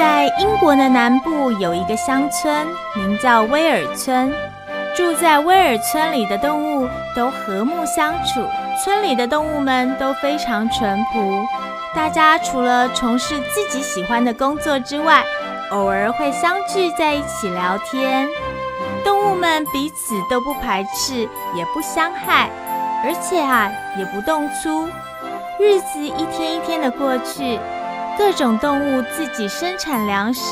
在英国的南部有一个乡村，名叫威尔村。住在威尔村里的动物都和睦相处，村里的动物们都非常淳朴。大家除了从事自己喜欢的工作之外，偶尔会相聚在一起聊天。动物们彼此都不排斥，也不伤害，而且啊，也不动粗。日子一天一天的过去，各种动物自己生产粮食，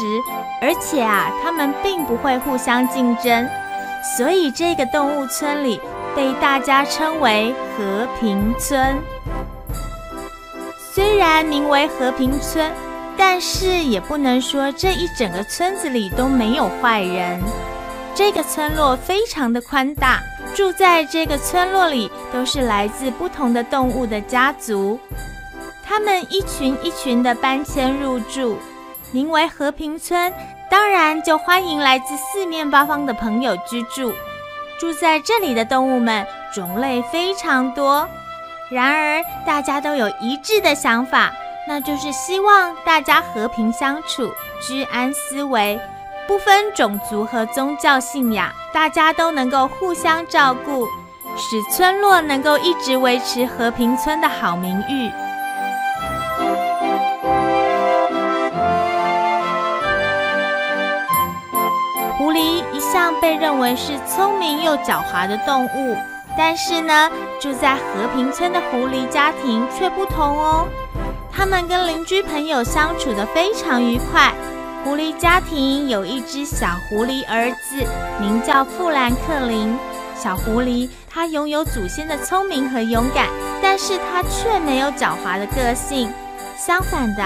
而且啊，它们并不会互相竞争，所以这个动物村里被大家称为和平村。虽然名为和平村，但是也不能说这一整个村子里都没有坏人。这个村落非常的宽大。住在这个村落里都是来自不同的动物的家族，他们一群一群的搬迁入住，名为和平村，当然就欢迎来自四面八方的朋友居住。住在这里的动物们种类非常多，然而大家都有一致的想法，那就是希望大家和平相处，居安思危。不分种族和宗教信仰，大家都能够互相照顾，使村落能够一直维持和平村的好名誉。被认为是聪明又狡猾的动物，但是呢，住在和平村的狐狸家庭却不同哦，他们跟邻居朋友相处的非常愉快。狐狸家庭有一只小狐狸儿子，名叫富兰克林。小狐狸它拥有祖先的聪明和勇敢，但是它却没有狡猾的个性。相反的，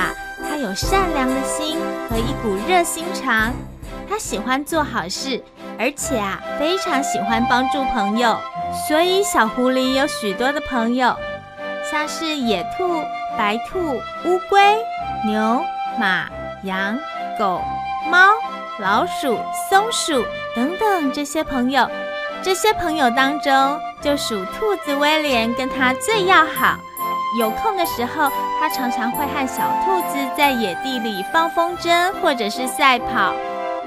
它有善良的心和一股热心肠。他喜欢做好事，而且啊，非常喜欢帮助朋友。所以小狐狸有许多的朋友，像是野兔、白兔、乌龟、牛、马、羊。狗、猫、老鼠、松鼠等等这些朋友，这些朋友当中，就属兔子威廉跟他最要好。有空的时候，他常常会和小兔子在野地里放风筝或者是赛跑。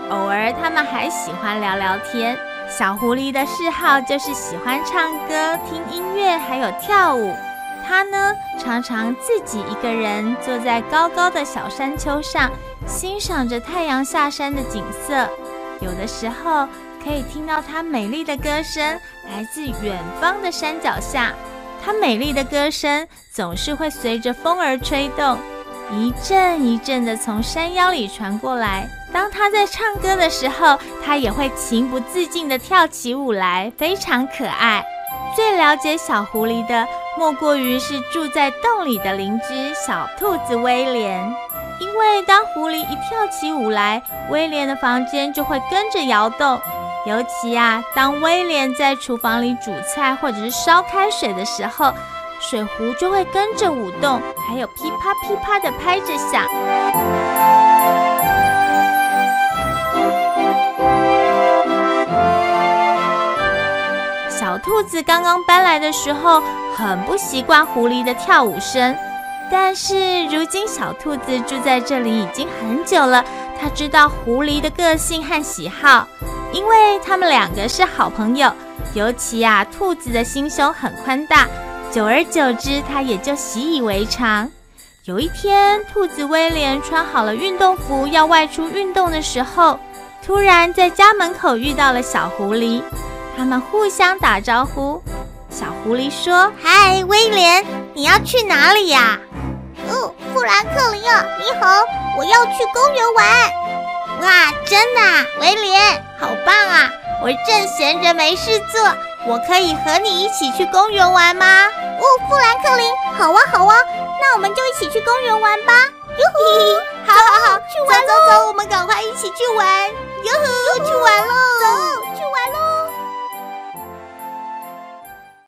偶尔，他们还喜欢聊聊天。小狐狸的嗜好就是喜欢唱歌、听音乐，还有跳舞。它呢，常常自己一个人坐在高高的小山丘上。欣赏着太阳下山的景色，有的时候可以听到它美丽的歌声来自远方的山脚下。它美丽的歌声总是会随着风而吹动，一阵一阵的从山腰里传过来。当他在唱歌的时候，他也会情不自禁地跳起舞来，非常可爱。最了解小狐狸的，莫过于是住在洞里的邻居小兔子威廉。因为当狐狸一跳起舞来，威廉的房间就会跟着摇动。尤其啊，当威廉在厨房里煮菜或者是烧开水的时候，水壶就会跟着舞动，还有噼啪噼啪的拍着响。小兔子刚刚搬来的时候，很不习惯狐狸的跳舞声。但是如今，小兔子住在这里已经很久了。它知道狐狸的个性和喜好，因为他们两个是好朋友。尤其啊，兔子的心胸很宽大，久而久之，它也就习以为常。有一天，兔子威廉穿好了运动服要外出运动的时候，突然在家门口遇到了小狐狸。他们互相打招呼。小狐狸说：“嗨，威廉，你要去哪里呀？”哦，富兰克林啊，你好，我要去公园玩。哇，真的，威廉，好棒啊！我正闲着没事做，我可以和你一起去公园玩吗？哦，富兰克林，好啊，好啊，那我们就一起去公园玩吧。哟呼，好好好，去玩！走走走，我们赶快一起去玩。哟呼，又去玩喽！走！